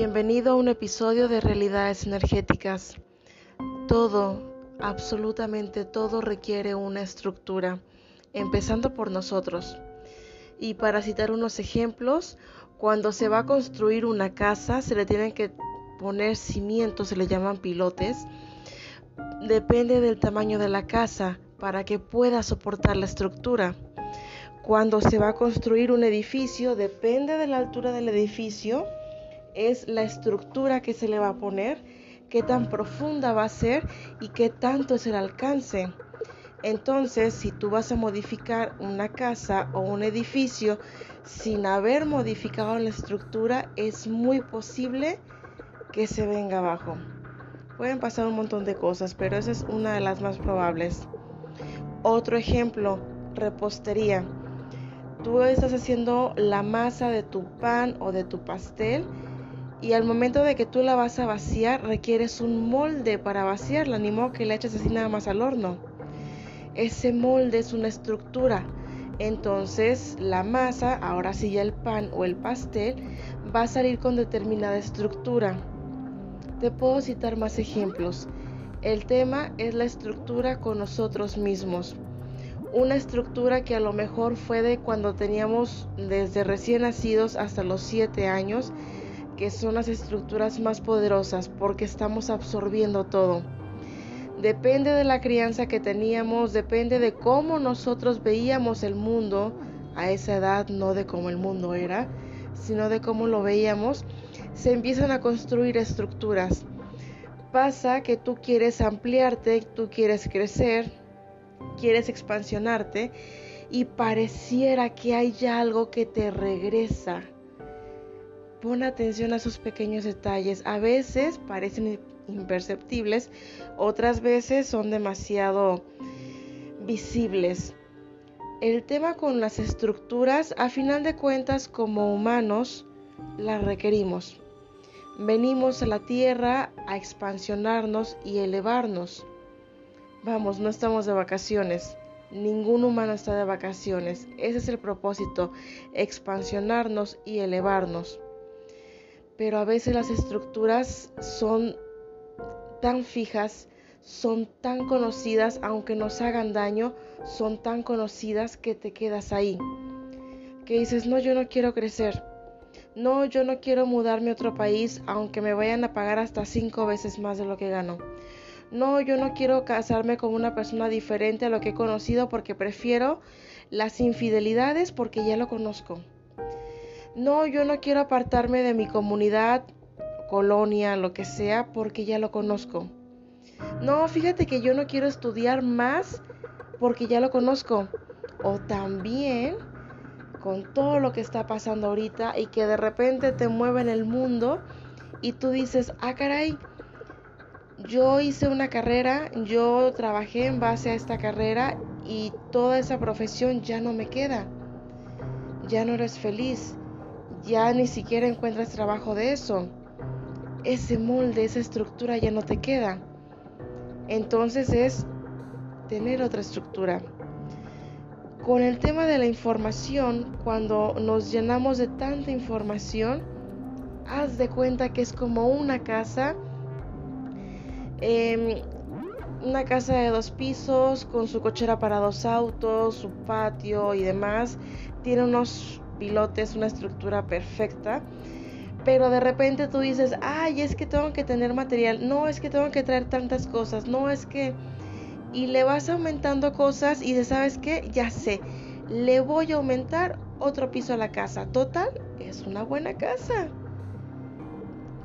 Bienvenido a un episodio de Realidades Energéticas. Todo, absolutamente todo requiere una estructura, empezando por nosotros. Y para citar unos ejemplos, cuando se va a construir una casa se le tienen que poner cimientos, se le llaman pilotes. Depende del tamaño de la casa para que pueda soportar la estructura. Cuando se va a construir un edificio, depende de la altura del edificio, es la estructura que se le va a poner, qué tan profunda va a ser y qué tanto es el alcance. Entonces, si tú vas a modificar una casa o un edificio sin haber modificado la estructura, es muy posible que se venga abajo. Pueden pasar un montón de cosas, pero esa es una de las más probables. Otro ejemplo, repostería. Tú estás haciendo la masa de tu pan o de tu pastel y al momento de que tú la vas a vaciar requieres un molde para vaciarla, ni modo que la eches así nada más al horno. Ese molde es una estructura. Entonces la masa, ahora sí ya el pan o el pastel, va a salir con determinada estructura. Te puedo citar más ejemplos. El tema es la estructura con nosotros mismos. Una estructura que a lo mejor fue de cuando teníamos desde recién nacidos hasta los 7 años que son las estructuras más poderosas porque estamos absorbiendo todo. Depende de la crianza que teníamos, depende de cómo nosotros veíamos el mundo a esa edad, no de cómo el mundo era, sino de cómo lo veíamos, se empiezan a construir estructuras. Pasa que tú quieres ampliarte, tú quieres crecer, quieres expansionarte y pareciera que hay algo que te regresa Pon atención a esos pequeños detalles. A veces parecen imperceptibles, otras veces son demasiado visibles. El tema con las estructuras, a final de cuentas, como humanos, las requerimos. Venimos a la Tierra a expansionarnos y elevarnos. Vamos, no estamos de vacaciones. Ningún humano está de vacaciones. Ese es el propósito, expansionarnos y elevarnos pero a veces las estructuras son tan fijas, son tan conocidas, aunque nos hagan daño, son tan conocidas que te quedas ahí. Que dices, no, yo no quiero crecer. No, yo no quiero mudarme a otro país, aunque me vayan a pagar hasta cinco veces más de lo que gano. No, yo no quiero casarme con una persona diferente a lo que he conocido porque prefiero las infidelidades porque ya lo conozco no, yo no quiero apartarme de mi comunidad, colonia, lo que sea, porque ya lo conozco. No, fíjate que yo no quiero estudiar más porque ya lo conozco. O también con todo lo que está pasando ahorita y que de repente te mueve en el mundo y tú dices, ah, caray, yo hice una carrera, yo trabajé en base a esta carrera y toda esa profesión ya no me queda. Ya no eres feliz ya ni siquiera encuentras trabajo de eso. Ese molde, esa estructura ya no te queda. Entonces es tener otra estructura. Con el tema de la información, cuando nos llenamos de tanta información, haz de cuenta que es como una casa, em, una casa de dos pisos, con su cochera para dos autos, su patio y demás. Tiene unos pilotes, una estructura perfecta. Pero de repente tú dices, ay, es que tengo que tener material, no, es que tengo que traer tantas cosas, no, es que... Y le vas aumentando cosas y dices, ¿sabes qué? Ya sé, le voy a aumentar otro piso a la casa. Total, es una buena casa.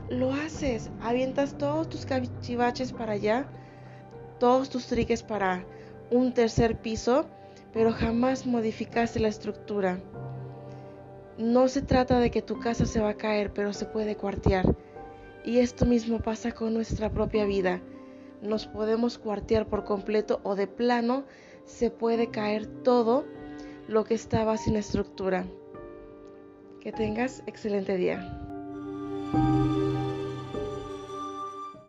Lo haces, avientas todos tus cachivaches para allá, todos tus triques para un tercer piso, pero jamás modificaste la estructura. No se trata de que tu casa se va a caer, pero se puede cuartear. Y esto mismo pasa con nuestra propia vida. Nos podemos cuartear por completo o de plano se puede caer todo lo que estaba sin estructura. Que tengas excelente día.